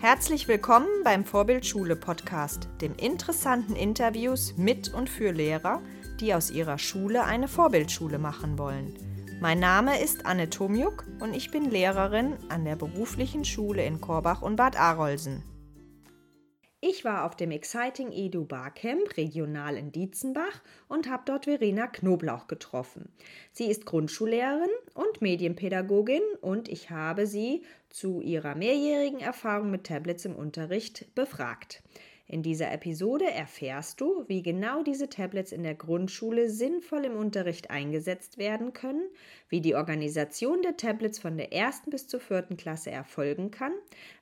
Herzlich willkommen beim Vorbildschule Podcast, dem interessanten Interviews mit und für Lehrer, die aus ihrer Schule eine Vorbildschule machen wollen. Mein Name ist Anne Tomjuk und ich bin Lehrerin an der beruflichen Schule in Korbach und Bad Arolsen. Ich war auf dem Exciting Edu Barcamp regional in Dietzenbach und habe dort Verena Knoblauch getroffen. Sie ist Grundschullehrerin und Medienpädagogin und ich habe sie zu ihrer mehrjährigen Erfahrung mit Tablets im Unterricht befragt. In dieser Episode erfährst du, wie genau diese Tablets in der Grundschule sinnvoll im Unterricht eingesetzt werden können, wie die Organisation der Tablets von der ersten bis zur vierten Klasse erfolgen kann,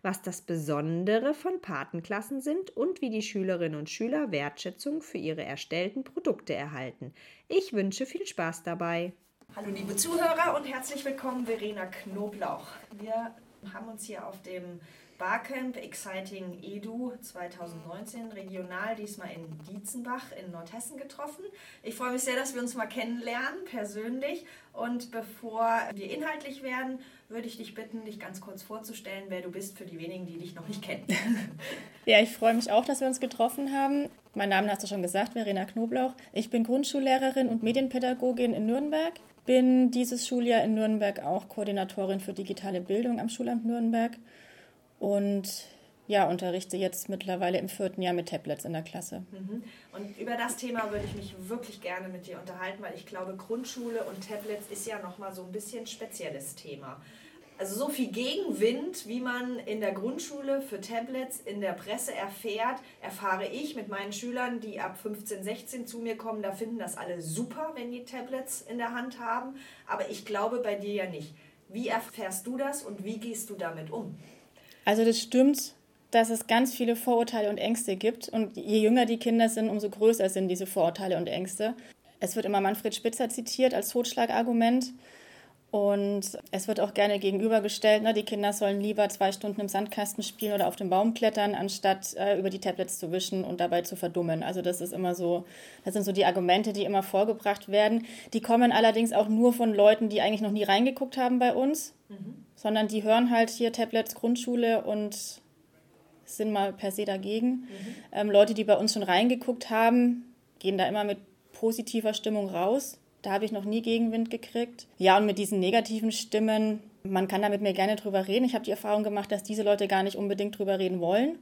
was das Besondere von Patenklassen sind und wie die Schülerinnen und Schüler Wertschätzung für ihre erstellten Produkte erhalten. Ich wünsche viel Spaß dabei. Hallo liebe Zuhörer und herzlich willkommen Verena Knoblauch. Wir haben uns hier auf dem Barcamp Exciting Edu 2019 regional, diesmal in Dietzenbach in Nordhessen getroffen. Ich freue mich sehr, dass wir uns mal kennenlernen, persönlich. Und bevor wir inhaltlich werden, würde ich dich bitten, dich ganz kurz vorzustellen, wer du bist für die wenigen, die dich noch nicht kennen. Ja, ich freue mich auch, dass wir uns getroffen haben. Mein Name hast du schon gesagt, Verena Knoblauch. Ich bin Grundschullehrerin und Medienpädagogin in Nürnberg. Bin dieses Schuljahr in Nürnberg auch Koordinatorin für digitale Bildung am Schulamt Nürnberg und ja, unterrichte jetzt mittlerweile im vierten Jahr mit Tablets in der Klasse. Mhm. Und über das Thema würde ich mich wirklich gerne mit dir unterhalten, weil ich glaube, Grundschule und Tablets ist ja nochmal so ein bisschen spezielles Thema. Also so viel Gegenwind, wie man in der Grundschule für Tablets in der Presse erfährt, erfahre ich mit meinen Schülern, die ab 15, 16 zu mir kommen. Da finden das alle super, wenn die Tablets in der Hand haben. Aber ich glaube bei dir ja nicht. Wie erfährst du das und wie gehst du damit um? Also das stimmt, dass es ganz viele Vorurteile und Ängste gibt. Und je jünger die Kinder sind, umso größer sind diese Vorurteile und Ängste. Es wird immer Manfred Spitzer zitiert als Totschlagargument. Und es wird auch gerne gegenübergestellt, ne, die Kinder sollen lieber zwei Stunden im Sandkasten spielen oder auf dem Baum klettern, anstatt äh, über die Tablets zu wischen und dabei zu verdummen. Also das ist immer so, das sind so die Argumente, die immer vorgebracht werden. Die kommen allerdings auch nur von Leuten, die eigentlich noch nie reingeguckt haben bei uns. Mhm sondern die hören halt hier Tablets Grundschule und sind mal per se dagegen. Mhm. Ähm, Leute, die bei uns schon reingeguckt haben, gehen da immer mit positiver Stimmung raus. Da habe ich noch nie Gegenwind gekriegt. Ja, und mit diesen negativen Stimmen, man kann da mit mir gerne drüber reden. Ich habe die Erfahrung gemacht, dass diese Leute gar nicht unbedingt drüber reden wollen.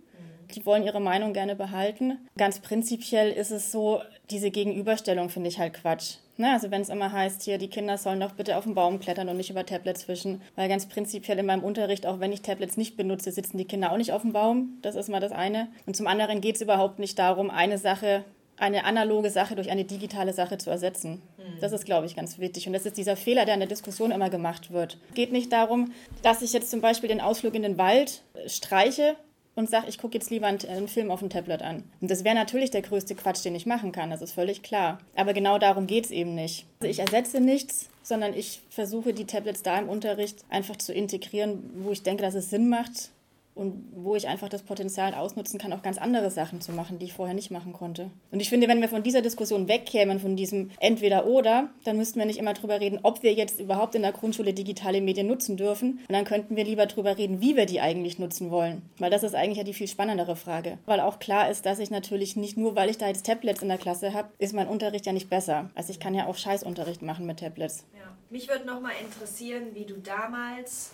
Die wollen ihre Meinung gerne behalten. Ganz prinzipiell ist es so, diese Gegenüberstellung finde ich halt Quatsch. Ne, also wenn es immer heißt, hier, die Kinder sollen doch bitte auf den Baum klettern und nicht über Tablets wischen. Weil ganz prinzipiell in meinem Unterricht, auch wenn ich Tablets nicht benutze, sitzen die Kinder auch nicht auf dem Baum. Das ist mal das eine. Und zum anderen geht es überhaupt nicht darum, eine Sache, eine analoge Sache durch eine digitale Sache zu ersetzen. Mhm. Das ist, glaube ich, ganz wichtig. Und das ist dieser Fehler, der in der Diskussion immer gemacht wird. Es geht nicht darum, dass ich jetzt zum Beispiel den Ausflug in den Wald streiche und sage, ich gucke jetzt lieber einen, einen, Film auf dem Tablet an. Und das wäre natürlich der größte Quatsch, den ich machen kann, das ist völlig klar. Aber genau darum geht es eben nicht. Also ich ersetze nichts, sondern ich versuche die Tablets da im Unterricht einfach zu integrieren, wo ich denke, dass es Sinn macht und wo ich einfach das Potenzial ausnutzen kann, auch ganz andere Sachen zu machen, die ich vorher nicht machen konnte. Und ich finde, wenn wir von dieser Diskussion wegkämen, von diesem Entweder-Oder, dann müssten wir nicht immer drüber reden, ob wir jetzt überhaupt in der Grundschule digitale Medien nutzen dürfen. Und dann könnten wir lieber drüber reden, wie wir die eigentlich nutzen wollen. Weil das ist eigentlich ja die viel spannendere Frage. Weil auch klar ist, dass ich natürlich nicht nur, weil ich da jetzt Tablets in der Klasse habe, ist mein Unterricht ja nicht besser. Also ich kann ja auch Scheißunterricht machen mit Tablets. Ja. Mich würde noch mal interessieren, wie du damals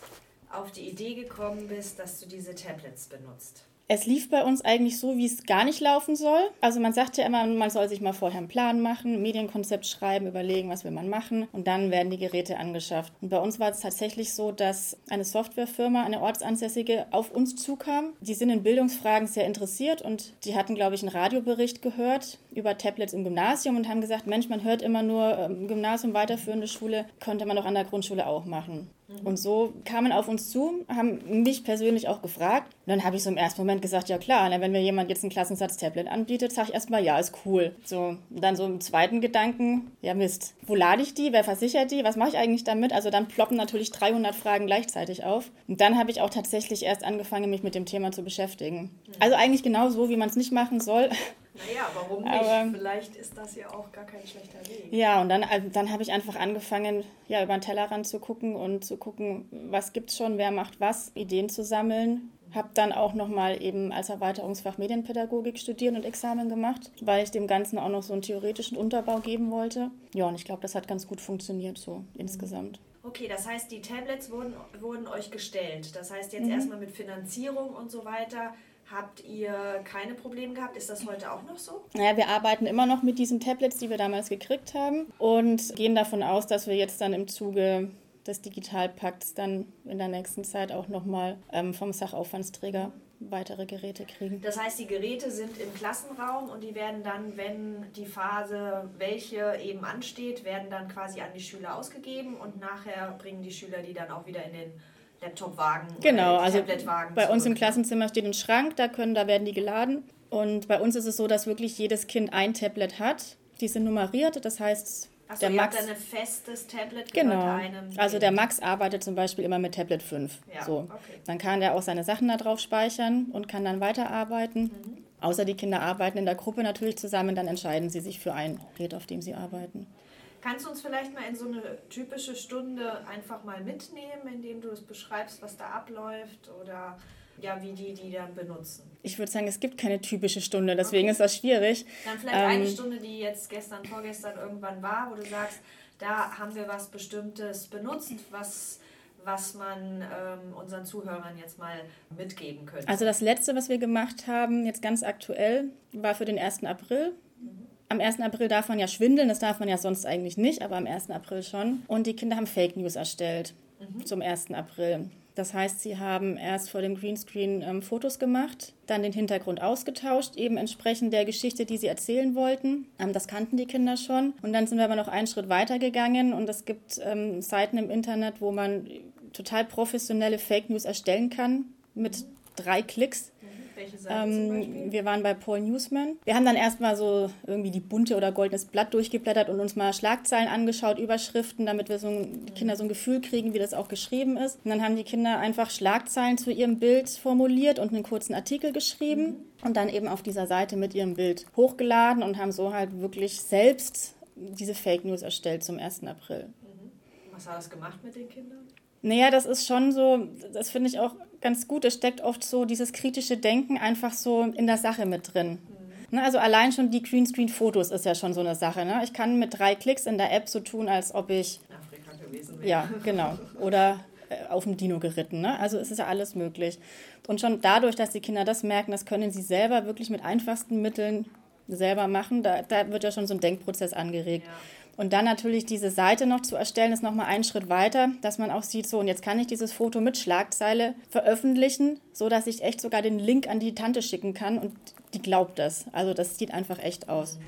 auf die Idee gekommen bist, dass du diese Tablets benutzt? Es lief bei uns eigentlich so, wie es gar nicht laufen soll. Also man sagt ja immer, man soll sich mal vorher einen Plan machen, Medienkonzept schreiben, überlegen, was will man machen und dann werden die Geräte angeschafft. Und bei uns war es tatsächlich so, dass eine Softwarefirma, eine ortsansässige, auf uns zukam. Die sind in Bildungsfragen sehr interessiert und die hatten, glaube ich, einen Radiobericht gehört über Tablets im Gymnasium und haben gesagt, Mensch, man hört immer nur ähm, Gymnasium, weiterführende Schule, könnte man doch an der Grundschule auch machen. Mhm. Und so kamen auf uns zu, haben mich persönlich auch gefragt. Und dann habe ich so im ersten Moment gesagt, ja klar, wenn mir jemand jetzt einen Klassensatz-Tablet anbietet, sage ich erstmal, ja, ist cool. So, dann so im zweiten Gedanken, ja Mist, wo lade ich die, wer versichert die, was mache ich eigentlich damit? Also dann ploppen natürlich 300 Fragen gleichzeitig auf. Und dann habe ich auch tatsächlich erst angefangen, mich mit dem Thema zu beschäftigen. Mhm. Also eigentlich genau so, wie man es nicht machen soll. Naja, warum nicht? Aber, Vielleicht ist das ja auch gar kein schlechter Weg. Ja, und dann, also dann habe ich einfach angefangen, ja, über den Tellerrand zu gucken und zu gucken, was gibt es schon, wer macht was, Ideen zu sammeln Habe dann auch nochmal eben als Erweiterungsfach Medienpädagogik studiert und Examen gemacht, weil ich dem Ganzen auch noch so einen theoretischen Unterbau geben wollte. Ja, und ich glaube, das hat ganz gut funktioniert so insgesamt. Okay, das heißt, die Tablets wurden, wurden euch gestellt. Das heißt, jetzt mhm. erstmal mit Finanzierung und so weiter Habt ihr keine Probleme gehabt? Ist das heute auch noch so? Naja, wir arbeiten immer noch mit diesen Tablets, die wir damals gekriegt haben und gehen davon aus, dass wir jetzt dann im Zuge des Digitalpakts dann in der nächsten Zeit auch nochmal ähm, vom Sachaufwandsträger weitere Geräte kriegen. Das heißt, die Geräte sind im Klassenraum und die werden dann, wenn die Phase, welche eben ansteht, werden dann quasi an die Schüler ausgegeben und nachher bringen die Schüler die dann auch wieder in den Laptopwagen genau, also Tabletwagen bei uns im Klassenzimmer steht ein Schrank, da können, da werden die geladen. Und bei uns ist es so, dass wirklich jedes Kind ein Tablet hat. Die sind nummeriert, das heißt, Achso, der Max. Ein festes Tablet genau. einem. Also der Max arbeitet zum Beispiel immer mit Tablet 5. Ja, so. Okay. Dann kann er auch seine Sachen da drauf speichern und kann dann weiterarbeiten. Mhm. Außer die Kinder arbeiten in der Gruppe natürlich zusammen, dann entscheiden sie sich für ein Gerät, auf dem sie arbeiten. Kannst du uns vielleicht mal in so eine typische Stunde einfach mal mitnehmen, indem du es beschreibst, was da abläuft oder ja, wie die die dann benutzen? Ich würde sagen, es gibt keine typische Stunde, deswegen okay. ist das schwierig. Dann vielleicht ähm, eine Stunde, die jetzt gestern, vorgestern irgendwann war, wo du sagst, da haben wir was Bestimmtes benutzt, was was man ähm, unseren Zuhörern jetzt mal mitgeben könnte. Also das letzte, was wir gemacht haben, jetzt ganz aktuell, war für den 1. April am 1. April darf man ja schwindeln, das darf man ja sonst eigentlich nicht, aber am 1. April schon. Und die Kinder haben Fake News erstellt mhm. zum 1. April. Das heißt, sie haben erst vor dem Greenscreen ähm, Fotos gemacht, dann den Hintergrund ausgetauscht, eben entsprechend der Geschichte, die sie erzählen wollten. Ähm, das kannten die Kinder schon. Und dann sind wir aber noch einen Schritt weiter gegangen und es gibt ähm, Seiten im Internet, wo man total professionelle Fake News erstellen kann mit drei Klicks. Welche Seite ähm, Wir waren bei Paul Newsman. Wir haben dann erstmal so irgendwie die bunte oder goldenes Blatt durchgeblättert und uns mal Schlagzeilen angeschaut, Überschriften, damit wir so ein, die Kinder so ein Gefühl kriegen, wie das auch geschrieben ist. Und dann haben die Kinder einfach Schlagzeilen zu ihrem Bild formuliert und einen kurzen Artikel geschrieben mhm. und dann eben auf dieser Seite mit ihrem Bild hochgeladen und haben so halt wirklich selbst diese Fake News erstellt zum 1. April. Mhm. Was hat das gemacht mit den Kindern? Naja, das ist schon so, das finde ich auch ganz gut. Es steckt oft so dieses kritische Denken einfach so in der Sache mit drin. Mhm. Ne, also allein schon die Greenscreen-Fotos ist ja schon so eine Sache. Ne? Ich kann mit drei Klicks in der App so tun, als ob ich... Afrika gewesen wäre. Ja, genau. Oder äh, auf dem Dino geritten. Ne? Also es ist ja alles möglich. Und schon dadurch, dass die Kinder das merken, das können sie selber wirklich mit einfachsten Mitteln selber machen, da, da wird ja schon so ein Denkprozess angeregt. Ja. Und dann natürlich diese Seite noch zu erstellen, ist nochmal einen Schritt weiter, dass man auch sieht, so, und jetzt kann ich dieses Foto mit Schlagzeile veröffentlichen, so dass ich echt sogar den Link an die Tante schicken kann und die glaubt das. Also das sieht einfach echt aus.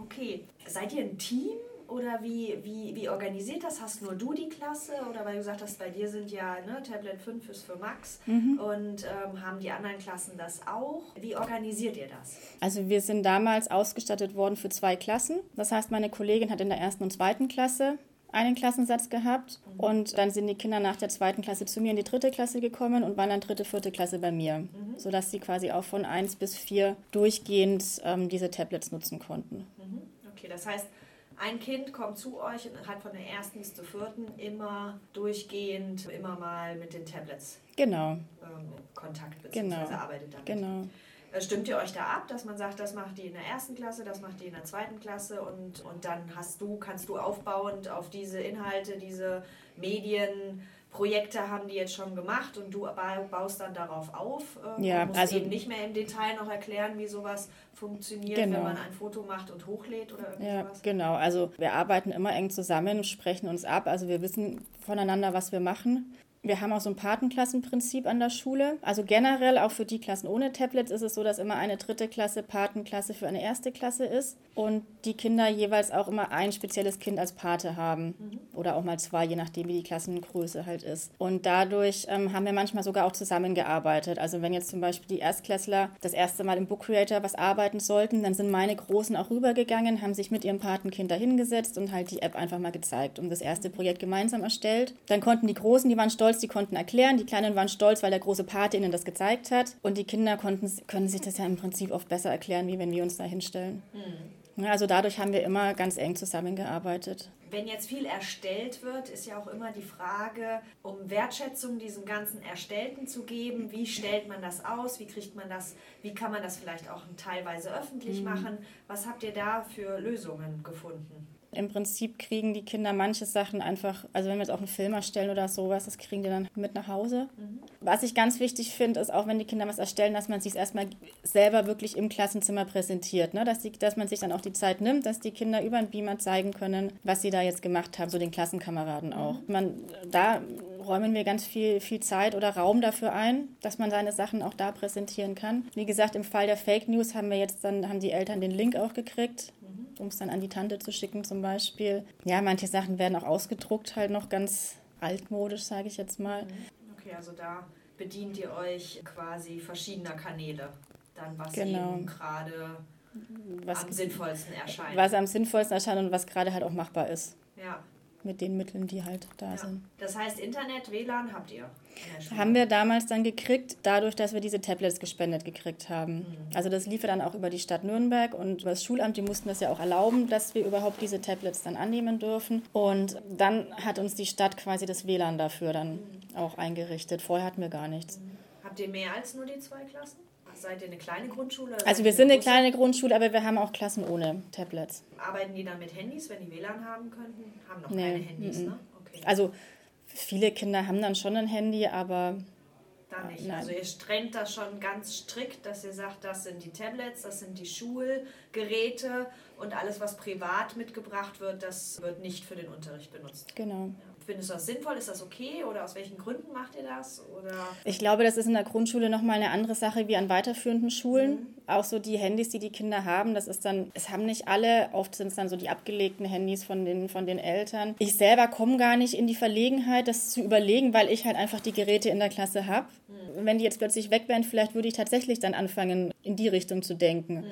Okay. Seid ihr ein Team? Oder wie, wie, wie organisiert das? Hast nur du die Klasse? Oder weil du gesagt hast, bei dir sind ja ne, Tablet 5 ist für Max mhm. und ähm, haben die anderen Klassen das auch? Wie organisiert ihr das? Also wir sind damals ausgestattet worden für zwei Klassen. Das heißt, meine Kollegin hat in der ersten und zweiten Klasse einen Klassensatz gehabt mhm. und dann sind die Kinder nach der zweiten Klasse zu mir in die dritte Klasse gekommen und waren dann dritte, vierte Klasse bei mir, mhm. sodass sie quasi auch von 1 bis 4 durchgehend ähm, diese Tablets nutzen konnten. Mhm. Okay, das heißt, ein Kind kommt zu euch und hat von der ersten bis zur vierten immer durchgehend, immer mal mit den Tablets genau. ähm, Kontakt beziehungsweise genau. arbeitet damit. Genau. Äh, stimmt ihr euch da ab, dass man sagt, das macht die in der ersten Klasse, das macht die in der zweiten Klasse und, und dann hast du, kannst du aufbauend auf diese Inhalte, diese Medien Projekte haben die jetzt schon gemacht und du baust dann darauf auf. Äh, ja, musst also eben nicht mehr im Detail noch erklären, wie sowas funktioniert, genau. wenn man ein Foto macht und hochlädt oder irgendwas. Ja, genau. Also wir arbeiten immer eng zusammen, sprechen uns ab. Also wir wissen voneinander, was wir machen. Wir haben auch so ein Patenklassenprinzip an der Schule. Also generell auch für die Klassen ohne Tablets ist es so, dass immer eine dritte Klasse Patenklasse für eine erste Klasse ist und die Kinder jeweils auch immer ein spezielles Kind als Pate haben mhm. oder auch mal zwei, je nachdem wie die Klassengröße halt ist. Und dadurch ähm, haben wir manchmal sogar auch zusammengearbeitet. Also wenn jetzt zum Beispiel die Erstklässler das erste Mal im Book Creator was arbeiten sollten, dann sind meine Großen auch rübergegangen, haben sich mit ihrem Patenkind da hingesetzt und halt die App einfach mal gezeigt und das erste Projekt gemeinsam erstellt. Dann konnten die Großen, die waren stolz, stolz, die konnten erklären, die Kleinen waren stolz, weil der große Pate ihnen das gezeigt hat. Und die Kinder konnten, können sich das ja im Prinzip oft besser erklären, wie wenn wir uns da hinstellen. Hm. Also dadurch haben wir immer ganz eng zusammengearbeitet. Wenn jetzt viel erstellt wird, ist ja auch immer die Frage, um Wertschätzung diesem ganzen Erstellten zu geben, wie stellt man das aus, wie kriegt man das, wie kann man das vielleicht auch teilweise öffentlich mhm. machen? Was habt ihr da für Lösungen gefunden? Im Prinzip kriegen die Kinder manche Sachen einfach, also wenn wir jetzt auch einen Film erstellen oder sowas, das kriegen die dann mit nach Hause. Mhm. Was ich ganz wichtig finde, ist auch, wenn die Kinder was erstellen, dass man sich erstmal selber wirklich im Klassenzimmer präsentiert. Ne? Dass, die, dass man sich dann auch die Zeit nimmt, dass die Kinder über einen Beamer zeigen können, was sie da jetzt gemacht haben, so den Klassenkameraden auch. Mhm. Man, da räumen wir ganz viel, viel Zeit oder Raum dafür ein, dass man seine Sachen auch da präsentieren kann. Wie gesagt, im Fall der Fake News haben wir jetzt dann, haben die Eltern den Link auch gekriegt um es dann an die Tante zu schicken zum Beispiel. Ja, manche Sachen werden auch ausgedruckt, halt noch ganz altmodisch, sage ich jetzt mal. Okay, also da bedient ihr euch quasi verschiedener Kanäle, dann was genau. eben gerade am sinnvollsten erscheint. Was am sinnvollsten erscheint und was gerade halt auch machbar ist. Ja mit den Mitteln, die halt da ja. sind. Das heißt, Internet, WLAN habt ihr? Haben wir damals dann gekriegt, dadurch, dass wir diese Tablets gespendet gekriegt haben. Mhm. Also das lief dann auch über die Stadt Nürnberg und über das Schulamt, die mussten das ja auch erlauben, dass wir überhaupt diese Tablets dann annehmen dürfen. Und dann hat uns die Stadt quasi das WLAN dafür dann mhm. auch eingerichtet. Vorher hatten wir gar nichts. Mhm. Habt ihr mehr als nur die zwei Klassen? Seid ihr eine kleine Grundschule? Also wir sind eine kleine Grundschule, aber wir haben auch Klassen ohne Tablets. Arbeiten die dann mit Handys, wenn die WLAN haben könnten? Haben noch nee. keine Handys, ne? Okay. Also viele Kinder haben dann schon ein Handy, aber dann nicht. Nein. Also ihr strengt das schon ganz strikt, dass ihr sagt, das sind die Tablets, das sind die Schulgeräte und alles, was privat mitgebracht wird, das wird nicht für den Unterricht benutzt. Genau. Ja. Findest du das sinnvoll? Ist das okay? Oder aus welchen Gründen macht ihr das? Oder? Ich glaube, das ist in der Grundschule nochmal eine andere Sache wie an weiterführenden Schulen. Mhm. Auch so die Handys, die die Kinder haben, das ist dann, es haben nicht alle, oft sind es dann so die abgelegten Handys von den, von den Eltern. Ich selber komme gar nicht in die Verlegenheit, das zu überlegen, weil ich halt einfach die Geräte in der Klasse habe. Mhm. Wenn die jetzt plötzlich weg wären, vielleicht würde ich tatsächlich dann anfangen, in die Richtung zu denken. Mhm.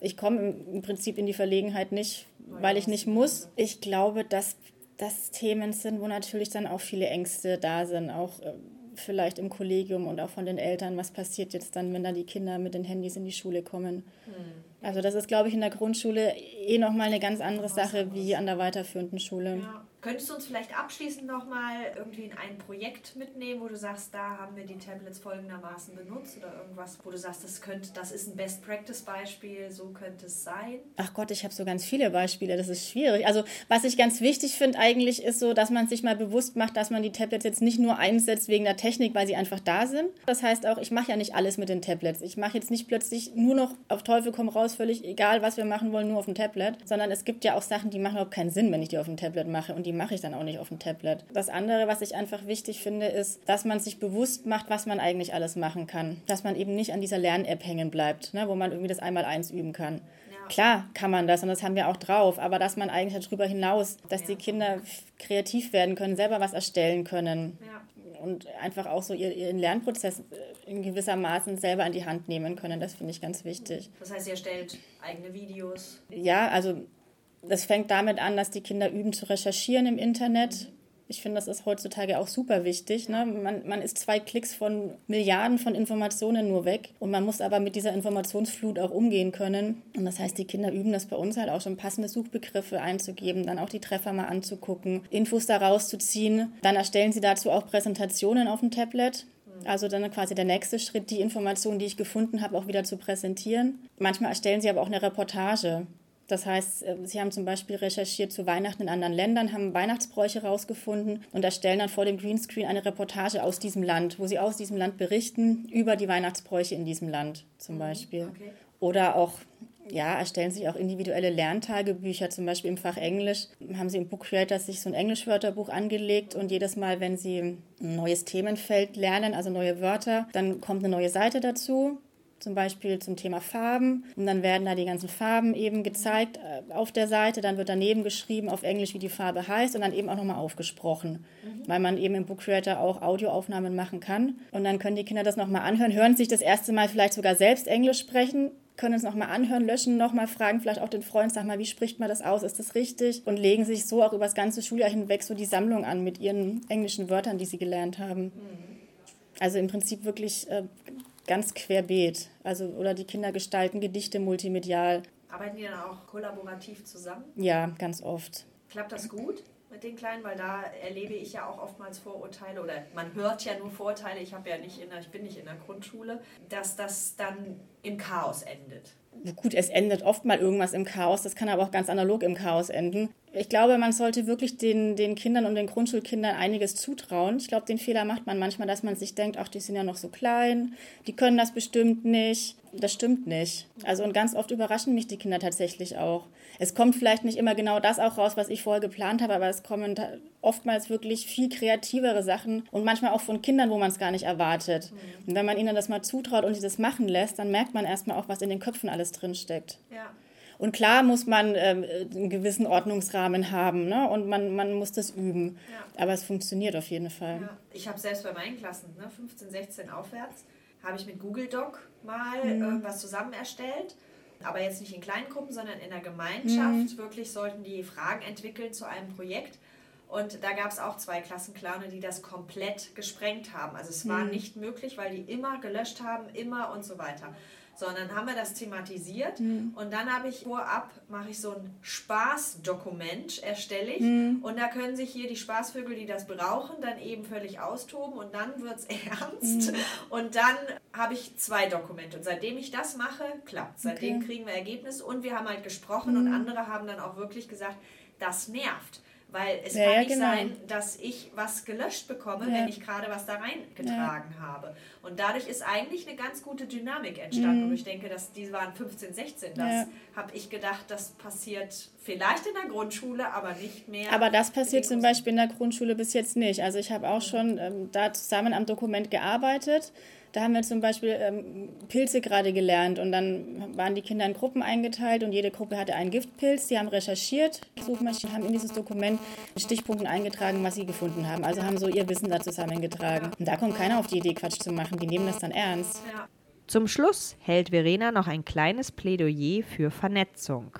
Ich komme im Prinzip in die Verlegenheit nicht, weil ich nicht muss. Ich glaube, dass das Themen sind, wo natürlich dann auch viele Ängste da sind, auch äh, vielleicht im Kollegium und auch von den Eltern, was passiert jetzt dann, wenn da die Kinder mit den Handys in die Schule kommen. Hm. Also das ist, glaube ich, in der Grundschule eh nochmal eine ganz andere Sache wie an der weiterführenden Schule. Ja. Könntest du uns vielleicht abschließend nochmal irgendwie in ein Projekt mitnehmen, wo du sagst, da haben wir die Tablets folgendermaßen benutzt oder irgendwas, wo du sagst, das, könnte, das ist ein Best-Practice-Beispiel, so könnte es sein? Ach Gott, ich habe so ganz viele Beispiele, das ist schwierig. Also was ich ganz wichtig finde eigentlich ist so, dass man sich mal bewusst macht, dass man die Tablets jetzt nicht nur einsetzt wegen der Technik, weil sie einfach da sind. Das heißt auch, ich mache ja nicht alles mit den Tablets. Ich mache jetzt nicht plötzlich nur noch auf Teufel komm raus, völlig egal, was wir machen wollen, nur auf dem Tablet, sondern es gibt ja auch Sachen, die machen überhaupt keinen Sinn, wenn ich die auf dem Tablet mache und die die mache ich dann auch nicht auf dem Tablet. Das andere, was ich einfach wichtig finde, ist, dass man sich bewusst macht, was man eigentlich alles machen kann. Dass man eben nicht an dieser Lern-App hängen bleibt, ne, wo man irgendwie das einmal eins üben kann. Ja. Klar kann man das und das haben wir auch drauf, aber dass man eigentlich darüber hinaus, dass ja. die Kinder kreativ werden können, selber was erstellen können. Ja und einfach auch so ihren Lernprozess äh, in gewisser Maßen selber in die Hand nehmen können. Das finde ich ganz wichtig. Das heißt, ihr stellt eigene Videos? Ja, also das fängt damit an, dass die Kinder üben zu recherchieren im Internet. Ich finde, das ist heutzutage auch super wichtig. Ne? Man, man ist zwei Klicks von Milliarden von Informationen nur weg. Und man muss aber mit dieser Informationsflut auch umgehen können. Und das heißt, die Kinder üben das bei uns halt auch schon passende Suchbegriffe einzugeben, dann auch die Treffer mal anzugucken, Infos daraus zu ziehen. Dann erstellen sie dazu auch Präsentationen auf dem Tablet. Also dann quasi der nächste Schritt, die Informationen, die ich gefunden habe, auch wieder zu präsentieren. Manchmal erstellen sie aber auch eine Reportage. Das heißt, äh, sie haben zum Beispiel recherchiert zu Weihnachten in anderen Ländern, haben Weihnachtsbräuche rausgefunden und erstellen dann vor dem Greenscreen eine Reportage aus diesem Land, wo sie aus diesem Land berichten über die Weihnachtsbräuche in diesem Land zum mhm. Beispiel. Okay. Oder auch ja, erstellen sich auch individuelle Lerntagebücher, zum Beispiel im Fach Englisch. Haben sie im Book Creator sich so ein Englischwörterbuch angelegt und jedes Mal, wenn sie ein neues Themenfeld lernen, also neue Wörter, dann kommt eine neue Seite dazu zum Beispiel zum Thema Farben. Und dann werden da die ganzen Farben eben gezeigt äh, auf der Seite. Dann wird daneben geschrieben auf Englisch, wie die Farbe heißt und dann eben auch nochmal aufgesprochen, mhm. weil man eben im Book Creator auch Audioaufnahmen machen kann. Und dann können die Kinder das nochmal anhören, hören sich das erste Mal vielleicht sogar selbst Englisch sprechen, können es nochmal anhören, löschen, nochmal fragen, vielleicht auch den Freund, sag mal, wie spricht man das aus, ist das richtig? Und legen sich so auch über das ganze Schuljahr hinweg so die Sammlung an mit ihren englischen Wörtern, die sie gelernt haben. Mhm. Also im Prinzip wirklich äh, ganz querbeet. Also, oder die Kinder gestalten Gedichte multimedial. Arbeiten die dann auch kollaborativ zusammen? Ja, ganz oft. Klappt das gut? mit den Kleinen, weil da erlebe ich ja auch oftmals Vorurteile oder man hört ja nur Vorurteile, ich habe ja nicht in der, ich bin nicht in der Grundschule, dass das dann im Chaos endet. Gut, es endet oft mal irgendwas im Chaos, das kann aber auch ganz analog im Chaos enden. Ich glaube, man sollte wirklich den, den Kindern und den Grundschulkindern einiges zutrauen. Ich glaube, den Fehler macht man manchmal, dass man sich denkt, ach, die sind ja noch so klein, die können das bestimmt nicht. Das stimmt nicht. Also und ganz oft überraschen mich die Kinder tatsächlich auch. Es kommt vielleicht nicht immer genau das auch raus, was ich vorher geplant habe, aber es kommen oftmals wirklich viel kreativere Sachen und manchmal auch von Kindern, wo man es gar nicht erwartet. Mhm. Und wenn man ihnen das mal zutraut und sie das machen lässt, dann merkt man erstmal auch, was in den Köpfen alles drinsteckt. Ja. Und klar muss man ähm, einen gewissen Ordnungsrahmen haben ne? und man, man muss das üben. Ja. Aber es funktioniert auf jeden Fall. Ja. Ich habe selbst bei meinen Klassen, ne, 15, 16 aufwärts, habe ich mit Google Doc mal mhm. irgendwas zusammen erstellt. Aber jetzt nicht in kleinen Gruppen, sondern in der Gemeinschaft. Mhm. Wirklich sollten die Fragen entwickeln zu einem Projekt. Und da gab es auch zwei Klassenclowne, die das komplett gesprengt haben. Also es war mhm. nicht möglich, weil die immer gelöscht haben, immer und so weiter sondern haben wir das thematisiert mhm. und dann habe ich vorab, mache ich so ein Spaßdokument, erstelle ich mhm. und da können sich hier die Spaßvögel, die das brauchen, dann eben völlig austoben und dann wird es ernst mhm. und dann habe ich zwei Dokumente und seitdem ich das mache, klappt Seitdem okay. kriegen wir Ergebnis und wir haben halt gesprochen und mhm. andere haben dann auch wirklich gesagt, das nervt. Weil es ja, kann nicht genau. sein, dass ich was gelöscht bekomme, ja. wenn ich gerade was da reingetragen ja. habe. Und dadurch ist eigentlich eine ganz gute Dynamik entstanden. Mhm. Und ich denke, dass die waren 15, 16. Das habe ich gedacht, das passiert vielleicht in der Grundschule, aber nicht mehr. Aber das passiert zum Beispiel in der Grundschule bis jetzt nicht. Also ich habe auch schon ähm, da zusammen am Dokument gearbeitet. Da haben wir zum Beispiel ähm, Pilze gerade gelernt und dann waren die Kinder in Gruppen eingeteilt und jede Gruppe hatte einen Giftpilz. Die haben recherchiert, Suchmaschinen haben in dieses Dokument mit Stichpunkten eingetragen, was sie gefunden haben. Also haben so ihr Wissen da zusammengetragen. Und da kommt keiner auf die Idee, Quatsch zu machen. Die nehmen das dann ernst. Zum Schluss hält Verena noch ein kleines Plädoyer für Vernetzung.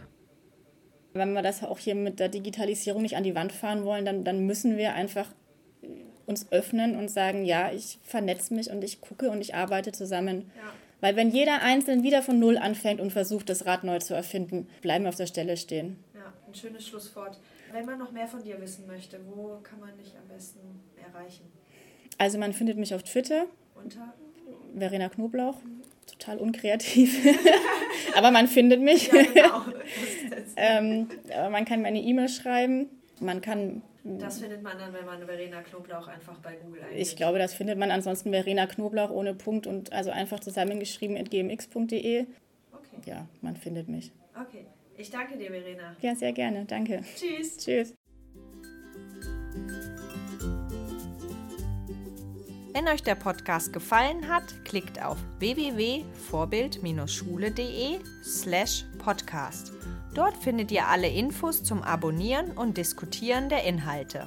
Wenn wir das auch hier mit der Digitalisierung nicht an die Wand fahren wollen, dann, dann müssen wir einfach uns öffnen und sagen, ja, ich vernetze mich und ich gucke und ich arbeite zusammen. Ja. Weil wenn jeder einzeln wieder von Null anfängt und versucht, das Rad neu zu erfinden, bleiben wir auf der Stelle stehen. Ja, ein schönes Schlusswort. Wenn man noch mehr von dir wissen möchte, wo kann man dich am besten erreichen? Also man findet mich auf Twitter. Unter? Verena Knoblauch. Mhm. Total unkreativ. aber man findet mich. Ja, genau. ähm, man kann meine E-Mail schreiben. Man kann das findet man dann, wenn man Verena Knoblauch einfach bei Google eingibt. Ich glaube, das findet man ansonsten Verena Knoblauch ohne Punkt und also einfach zusammengeschrieben at gmx.de. Okay. Ja, man findet mich. Okay. Ich danke dir, Verena. Ja, sehr gerne. Danke. Tschüss. Tschüss. Wenn euch der Podcast gefallen hat, klickt auf www.vorbild-schule.de slash podcast. Dort findet ihr alle Infos zum Abonnieren und Diskutieren der Inhalte.